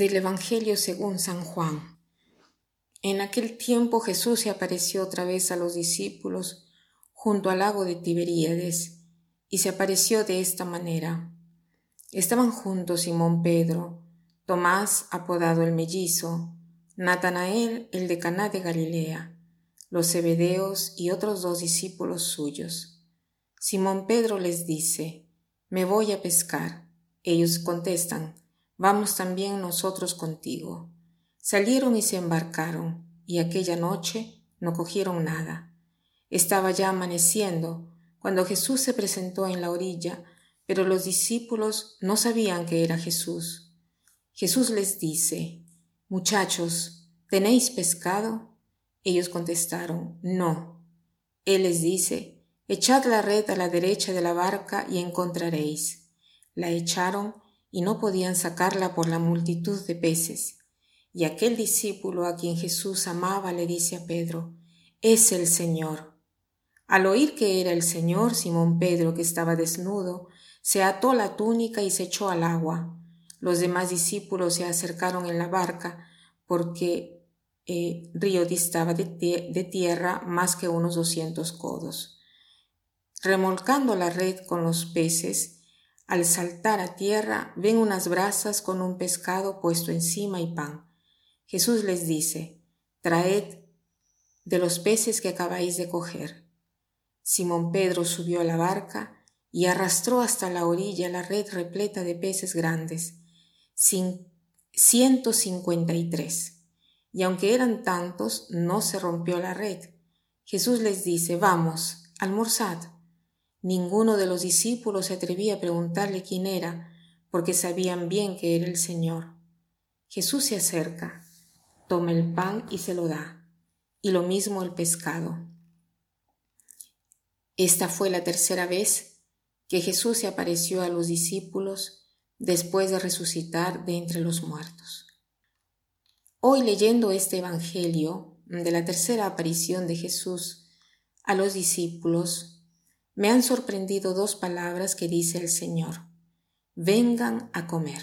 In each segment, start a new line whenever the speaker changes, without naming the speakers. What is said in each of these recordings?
Del Evangelio según San Juan. En aquel tiempo Jesús se apareció otra vez a los discípulos junto al lago de Tiberíades y se apareció de esta manera. Estaban juntos Simón Pedro, Tomás apodado el mellizo, Natanael el de Caná de Galilea, los Zebedeos y otros dos discípulos suyos. Simón Pedro les dice, Me voy a pescar. Ellos contestan, Vamos también nosotros contigo. Salieron y se embarcaron, y aquella noche no cogieron nada. Estaba ya amaneciendo cuando Jesús se presentó en la orilla, pero los discípulos no sabían que era Jesús. Jesús les dice, Muchachos, ¿tenéis pescado? Ellos contestaron, No. Él les dice, Echad la red a la derecha de la barca y encontraréis. La echaron y no podían sacarla por la multitud de peces. Y aquel discípulo a quien Jesús amaba le dice a Pedro, es el Señor. Al oír que era el Señor, Simón Pedro, que estaba desnudo, se ató la túnica y se echó al agua. Los demás discípulos se acercaron en la barca, porque eh, río distaba de, de tierra más que unos doscientos codos. Remolcando la red con los peces, al saltar a tierra ven unas brasas con un pescado puesto encima y pan. Jesús les dice, Traed de los peces que acabáis de coger. Simón Pedro subió a la barca y arrastró hasta la orilla la red repleta de peces grandes, ciento cincuenta y tres. Y aunque eran tantos, no se rompió la red. Jesús les dice, Vamos, almorzad. Ninguno de los discípulos se atrevía a preguntarle quién era, porque sabían bien que era el Señor. Jesús se acerca, toma el pan y se lo da, y lo mismo el pescado. Esta fue la tercera vez que Jesús se apareció a los discípulos después de resucitar de entre los muertos. Hoy leyendo este Evangelio de la tercera aparición de Jesús a los discípulos, me han sorprendido dos palabras que dice el Señor. Vengan a comer.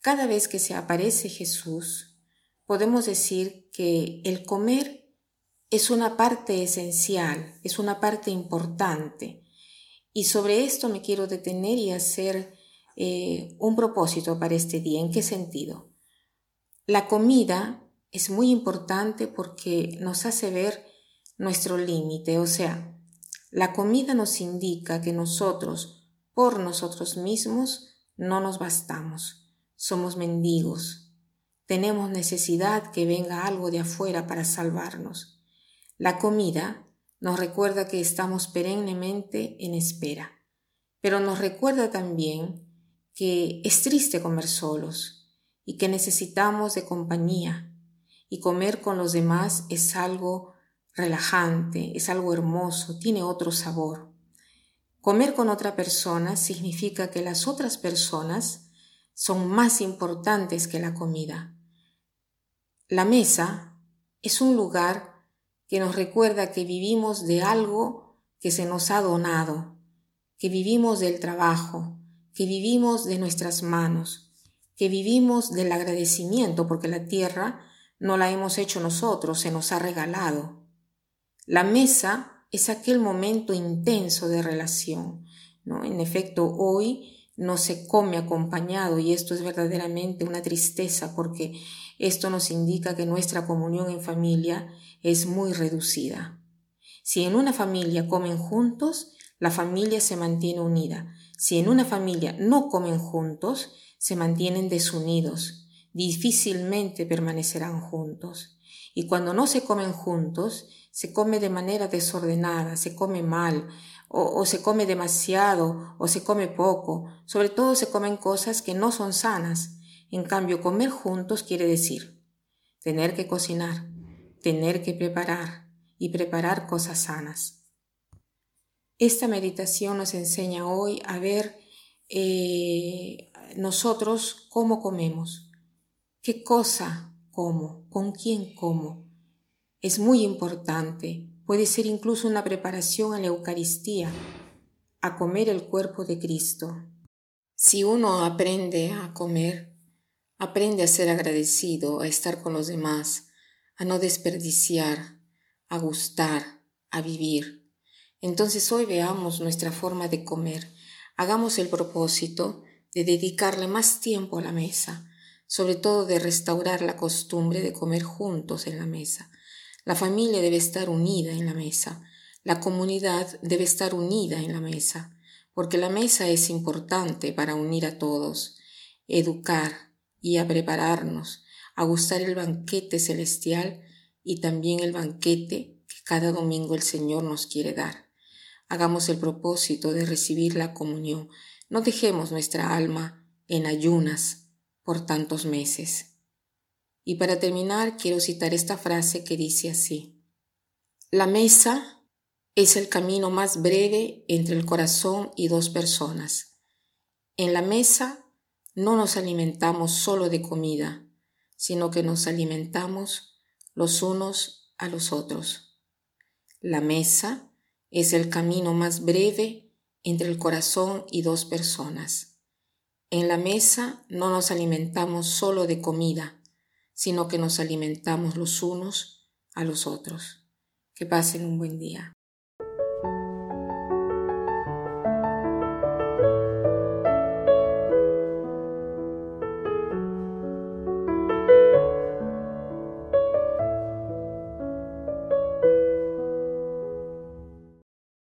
Cada vez que se aparece Jesús, podemos decir que el comer es una parte esencial, es una parte importante. Y sobre esto me quiero detener y hacer eh, un propósito para este día. ¿En qué sentido? La comida es muy importante porque nos hace ver nuestro límite, o sea, la comida nos indica que nosotros, por nosotros mismos, no nos bastamos. Somos mendigos. Tenemos necesidad que venga algo de afuera para salvarnos. La comida nos recuerda que estamos perennemente en espera, pero nos recuerda también que es triste comer solos y que necesitamos de compañía y comer con los demás es algo relajante, es algo hermoso, tiene otro sabor. Comer con otra persona significa que las otras personas son más importantes que la comida. La mesa es un lugar que nos recuerda que vivimos de algo que se nos ha donado, que vivimos del trabajo, que vivimos de nuestras manos, que vivimos del agradecimiento porque la tierra no la hemos hecho nosotros, se nos ha regalado. La mesa es aquel momento intenso de relación. ¿no? En efecto, hoy no se come acompañado y esto es verdaderamente una tristeza porque esto nos indica que nuestra comunión en familia es muy reducida. Si en una familia comen juntos, la familia se mantiene unida. Si en una familia no comen juntos, se mantienen desunidos. Difícilmente permanecerán juntos. Y cuando no se comen juntos, se come de manera desordenada, se come mal, o, se come demasiado, o se come poco, sobre todo se comen cosas que no son sanas. En cambio, comer juntos quiere decir tener que cocinar, tener que preparar y preparar cosas sanas. Esta meditación nos enseña hoy a ver eh, nosotros cómo comemos, qué cosa como, con quién como, es muy importante, puede ser incluso una preparación a la Eucaristía, a comer el cuerpo de Cristo. Si uno aprende a comer, Aprende a ser agradecido, a estar con los demás, a no desperdiciar, a gustar, a vivir. Entonces hoy veamos nuestra forma de comer. Hagamos el propósito de dedicarle más tiempo a la mesa, sobre todo de restaurar la costumbre de comer juntos en la mesa. La familia debe estar unida en la mesa. La comunidad debe estar unida en la mesa, porque la mesa es importante para unir a todos, educar, y a prepararnos a gustar el banquete celestial y también el banquete que cada domingo el Señor nos quiere dar. Hagamos el propósito de recibir la comunión. No dejemos nuestra alma en ayunas por tantos meses. Y para terminar, quiero citar esta frase que dice así. La mesa es el camino más breve entre el corazón y dos personas. En la mesa no nos alimentamos solo de comida, sino que nos alimentamos los unos a los otros. La mesa es el camino más breve entre el corazón y dos personas. En la mesa no nos alimentamos solo de comida, sino que nos alimentamos los unos a los otros. Que pasen un buen día.